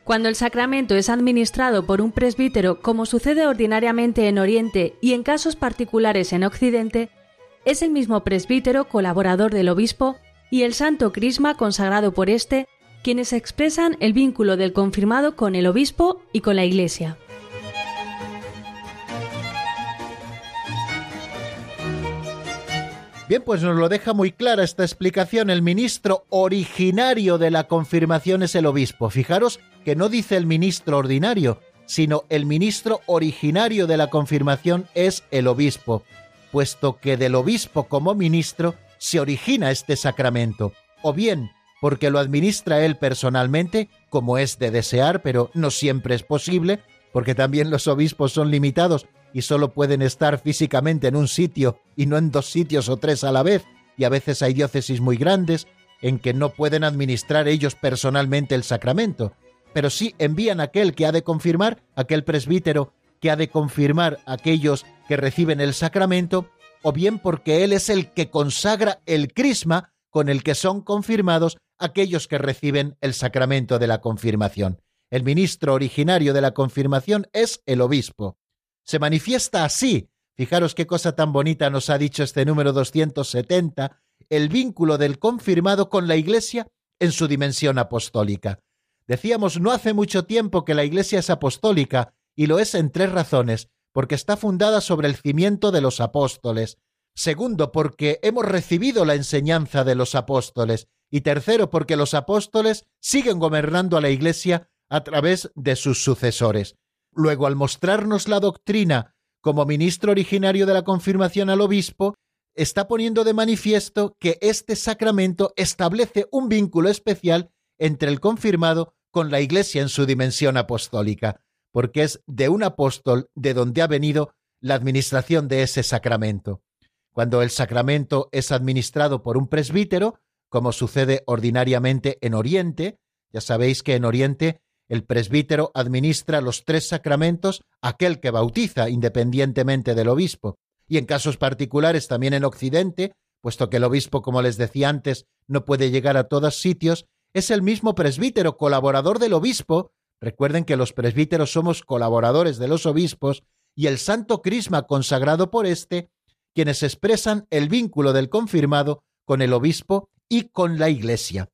Cuando el sacramento es administrado por un presbítero, como sucede ordinariamente en Oriente y en casos particulares en Occidente, es el mismo presbítero colaborador del obispo y el santo crisma consagrado por éste quienes expresan el vínculo del confirmado con el obispo y con la Iglesia. Bien, pues nos lo deja muy clara esta explicación. El ministro originario de la confirmación es el obispo. Fijaros que no dice el ministro ordinario, sino el ministro originario de la confirmación es el obispo, puesto que del obispo como ministro se origina este sacramento, o bien porque lo administra él personalmente, como es de desear, pero no siempre es posible, porque también los obispos son limitados y solo pueden estar físicamente en un sitio y no en dos sitios o tres a la vez, y a veces hay diócesis muy grandes en que no pueden administrar ellos personalmente el sacramento, pero sí envían aquel que ha de confirmar, aquel presbítero que ha de confirmar a aquellos que reciben el sacramento, o bien porque él es el que consagra el crisma con el que son confirmados aquellos que reciben el sacramento de la confirmación. El ministro originario de la confirmación es el obispo se manifiesta así. Fijaros qué cosa tan bonita nos ha dicho este número 270, el vínculo del confirmado con la Iglesia en su dimensión apostólica. Decíamos no hace mucho tiempo que la Iglesia es apostólica, y lo es en tres razones, porque está fundada sobre el cimiento de los apóstoles. Segundo, porque hemos recibido la enseñanza de los apóstoles. Y tercero, porque los apóstoles siguen gobernando a la Iglesia a través de sus sucesores. Luego, al mostrarnos la doctrina como ministro originario de la confirmación al obispo, está poniendo de manifiesto que este sacramento establece un vínculo especial entre el confirmado con la Iglesia en su dimensión apostólica, porque es de un apóstol de donde ha venido la administración de ese sacramento. Cuando el sacramento es administrado por un presbítero, como sucede ordinariamente en Oriente, ya sabéis que en Oriente el presbítero administra los tres sacramentos aquel que bautiza independientemente del obispo. Y en casos particulares también en Occidente, puesto que el obispo, como les decía antes, no puede llegar a todos sitios, es el mismo presbítero colaborador del obispo. Recuerden que los presbíteros somos colaboradores de los obispos y el santo crisma consagrado por éste, quienes expresan el vínculo del confirmado con el obispo y con la Iglesia.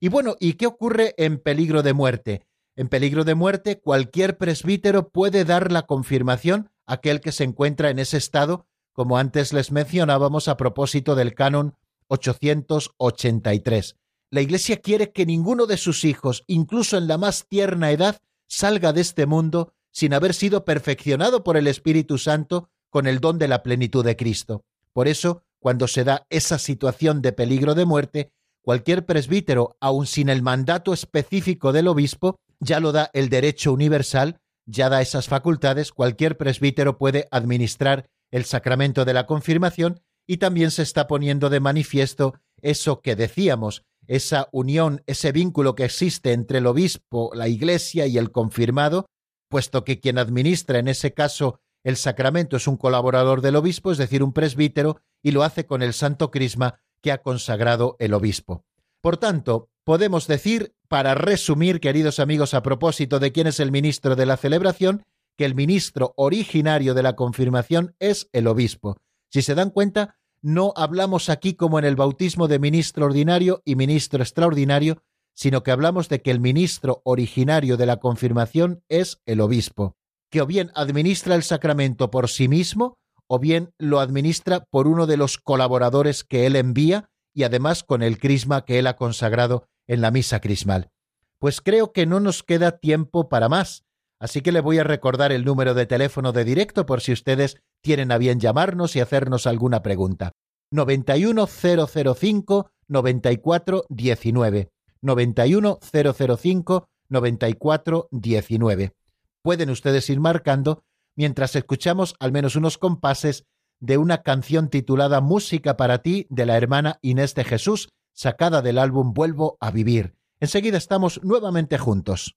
Y bueno, ¿y qué ocurre en peligro de muerte? En peligro de muerte, cualquier presbítero puede dar la confirmación a aquel que se encuentra en ese estado, como antes les mencionábamos a propósito del canon 883. La Iglesia quiere que ninguno de sus hijos, incluso en la más tierna edad, salga de este mundo sin haber sido perfeccionado por el Espíritu Santo con el don de la plenitud de Cristo. Por eso, cuando se da esa situación de peligro de muerte, cualquier presbítero, aun sin el mandato específico del obispo, ya lo da el derecho universal, ya da esas facultades, cualquier presbítero puede administrar el sacramento de la confirmación y también se está poniendo de manifiesto eso que decíamos, esa unión, ese vínculo que existe entre el obispo, la iglesia y el confirmado, puesto que quien administra en ese caso el sacramento es un colaborador del obispo, es decir, un presbítero, y lo hace con el santo crisma que ha consagrado el obispo. Por tanto, podemos decir, para resumir, queridos amigos, a propósito de quién es el ministro de la celebración, que el ministro originario de la confirmación es el obispo. Si se dan cuenta, no hablamos aquí como en el bautismo de ministro ordinario y ministro extraordinario, sino que hablamos de que el ministro originario de la confirmación es el obispo, que o bien administra el sacramento por sí mismo, o bien lo administra por uno de los colaboradores que él envía y además con el crisma que él ha consagrado en la misa crismal. Pues creo que no nos queda tiempo para más, así que le voy a recordar el número de teléfono de directo por si ustedes tienen a bien llamarnos y hacernos alguna pregunta. 91005 9419. 91005 9419. Pueden ustedes ir marcando mientras escuchamos al menos unos compases de una canción titulada Música para ti de la hermana Inés de Jesús, sacada del álbum Vuelvo a vivir. Enseguida estamos nuevamente juntos.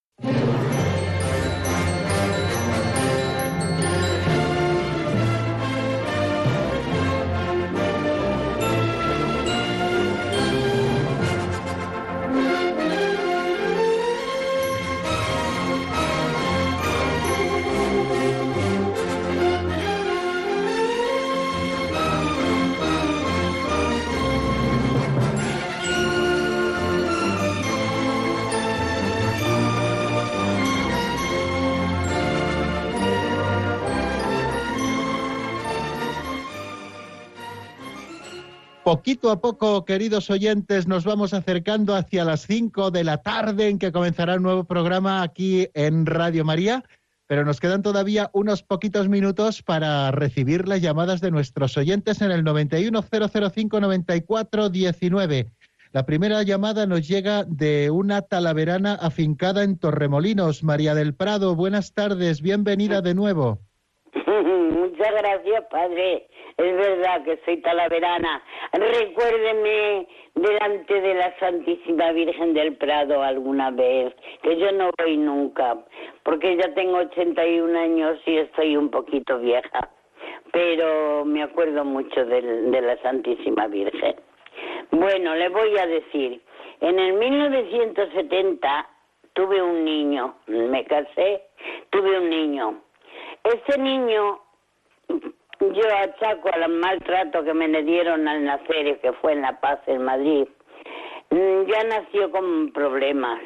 Poquito a poco, queridos oyentes, nos vamos acercando hacia las 5 de la tarde en que comenzará un nuevo programa aquí en Radio María, pero nos quedan todavía unos poquitos minutos para recibir las llamadas de nuestros oyentes en el 910059419. La primera llamada nos llega de una talaverana afincada en Torremolinos. María del Prado, buenas tardes, bienvenida de nuevo. Muchas gracias, padre. Es verdad que soy talaverana. Recuérdeme delante de la Santísima Virgen del Prado alguna vez, que yo no voy nunca, porque ya tengo 81 años y estoy un poquito vieja, pero me acuerdo mucho de, de la Santísima Virgen. Bueno, le voy a decir, en el 1970 tuve un niño, me casé, tuve un niño. Ese niño yo achaco al maltrato que me le dieron al nacer, que fue en La Paz, en Madrid. Mm, ya nació con problemas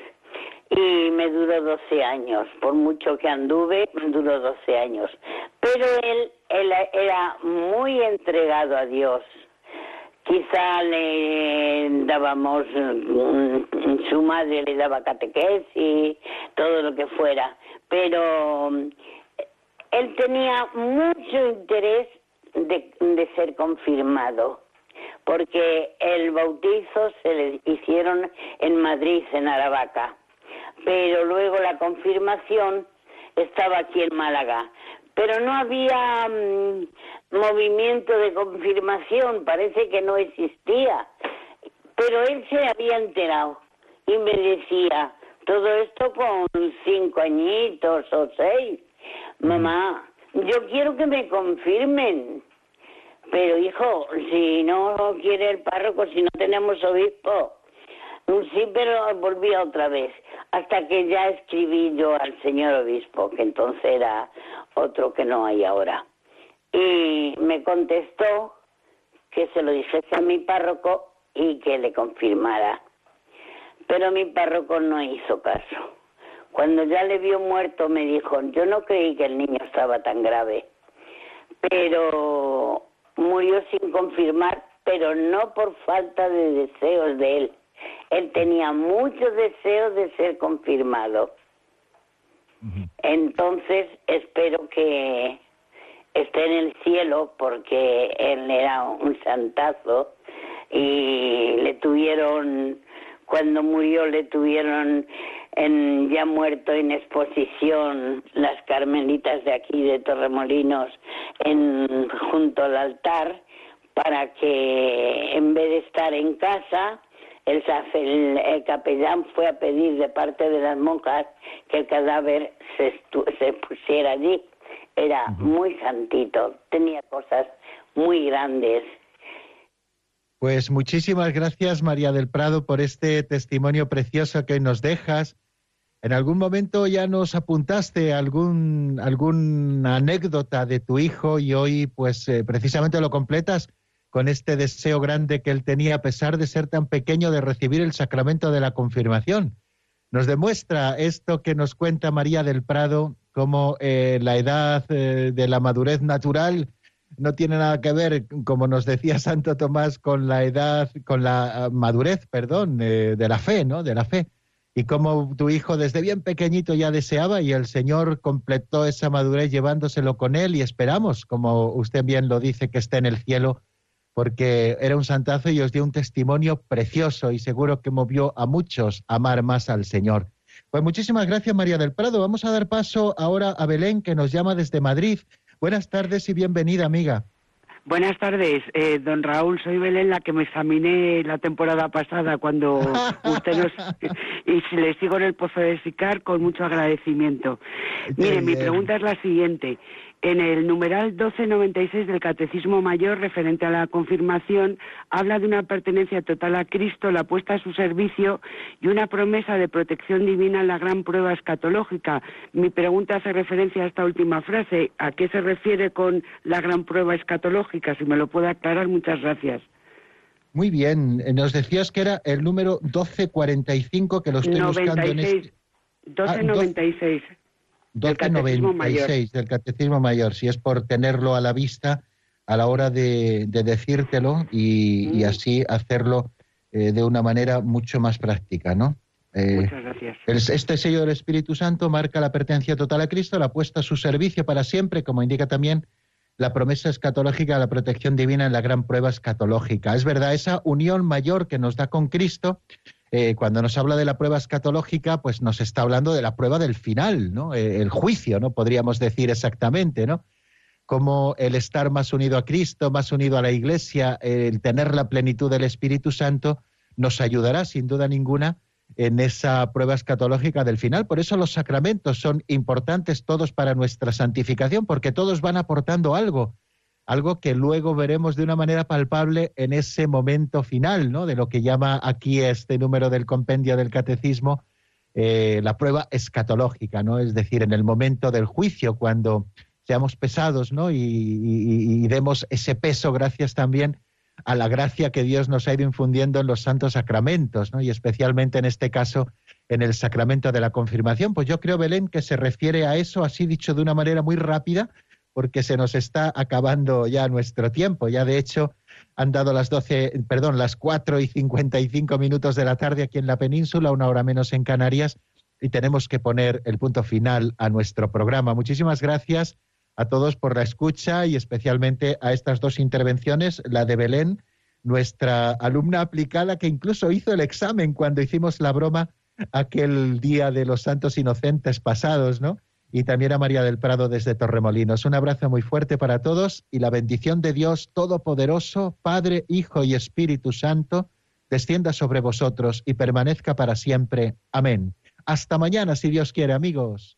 y me duró 12 años. Por mucho que anduve, duró 12 años. Pero él, él era muy entregado a Dios. Quizá le dábamos, mm, su madre le daba catequesis, todo lo que fuera. Pero él tenía mucho interés de, ser confirmado, porque el bautizo se le hicieron en Madrid, en Aravaca, pero luego la confirmación estaba aquí en Málaga. Pero no había mm, movimiento de confirmación, parece que no existía. Pero él se había enterado y me decía, todo esto con cinco añitos o seis, mamá, yo quiero que me confirmen. Pero hijo, si no quiere el párroco, si no tenemos obispo, sí, pero volví otra vez, hasta que ya escribí yo al señor obispo, que entonces era otro que no hay ahora. Y me contestó que se lo dijese a mi párroco y que le confirmara. Pero mi párroco no hizo caso. Cuando ya le vio muerto me dijo, yo no creí que el niño estaba tan grave, pero murió sin confirmar, pero no por falta de deseos de él. Él tenía muchos deseos de ser confirmado. Entonces espero que esté en el cielo porque él era un santazo y le tuvieron, cuando murió le tuvieron en, ya muerto en exposición las carmelitas de aquí de Torremolinos en, junto al altar para que en vez de estar en casa el, el, capellán fue a pedir de parte de las monjas que el cadáver se, se pusiera allí. Era muy santito, tenía cosas muy grandes. Pues muchísimas gracias María del Prado por este testimonio precioso que nos dejas en algún momento ya nos apuntaste algún, alguna anécdota de tu hijo y hoy pues eh, precisamente lo completas con este deseo grande que él tenía a pesar de ser tan pequeño de recibir el sacramento de la confirmación. Nos demuestra esto que nos cuenta María del Prado, como eh, la edad eh, de la madurez natural no tiene nada que ver, como nos decía Santo Tomás, con la edad, con la madurez, perdón, de la fe, ¿no? De la fe y como tu hijo desde bien pequeñito ya deseaba y el Señor completó esa madurez llevándoselo con él y esperamos, como usted bien lo dice, que esté en el cielo, porque era un santazo y os dio un testimonio precioso y seguro que movió a muchos a amar más al Señor. Pues muchísimas gracias María del Prado. Vamos a dar paso ahora a Belén, que nos llama desde Madrid. Buenas tardes y bienvenida, amiga. Buenas tardes, eh, don Raúl. Soy Belén, la que me examiné la temporada pasada cuando <laughs> usted nos. y le sigo en el Pozo de Sicar con mucho agradecimiento. Mire, mi pregunta es la siguiente. En el numeral 1296 del Catecismo Mayor, referente a la confirmación, habla de una pertenencia total a Cristo, la puesta a su servicio y una promesa de protección divina en la gran prueba escatológica. Mi pregunta hace referencia a esta última frase. ¿A qué se refiere con la gran prueba escatológica? Si me lo puede aclarar, muchas gracias. Muy bien, nos decías que era el número 1245 que lo estoy buscando en este... 1296. 1296 del Catecismo Mayor, si es por tenerlo a la vista, a la hora de, decírtelo y, mm. así hacerlo eh, de una manera mucho más práctica, ¿no? Eh, Muchas gracias. este sello del Espíritu Santo marca la pertenencia total a Cristo, la puesta a su servicio para siempre, como indica también la promesa escatológica de la protección divina en la gran prueba escatológica. Es verdad, esa unión mayor que nos da con Cristo, eh, cuando nos habla de la prueba escatológica, pues nos está hablando de la prueba del final, ¿no? Eh, el juicio, ¿no? Podríamos decir exactamente, ¿no? Como el estar más unido a Cristo, más unido a la Iglesia, el tener la plenitud del Espíritu Santo, nos ayudará sin duda ninguna en esa prueba escatológica del final. Por eso los sacramentos son importantes todos para nuestra santificación, porque todos van aportando algo, algo que luego veremos de una manera palpable en ese momento final, ¿no? De lo que llama aquí este número del compendio del catecismo eh, la prueba escatológica, ¿no? Es decir, en el momento del juicio, cuando seamos pesados, ¿no? Y, y demos ese peso gracias también a la gracia que Dios nos ha ido infundiendo en los santos sacramentos, ¿no? y especialmente en este caso en el sacramento de la confirmación. Pues yo creo, Belén, que se refiere a eso, así dicho de una manera muy rápida, porque se nos está acabando ya nuestro tiempo. Ya de hecho han dado las 12, perdón, las 4 y 55 minutos de la tarde aquí en la península, una hora menos en Canarias, y tenemos que poner el punto final a nuestro programa. Muchísimas gracias a todos por la escucha y especialmente a estas dos intervenciones, la de Belén, nuestra alumna aplicada que incluso hizo el examen cuando hicimos la broma aquel día de los santos inocentes pasados, ¿no? Y también a María del Prado desde Torremolinos. Un abrazo muy fuerte para todos y la bendición de Dios Todopoderoso, Padre, Hijo y Espíritu Santo, descienda sobre vosotros y permanezca para siempre. Amén. Hasta mañana, si Dios quiere, amigos.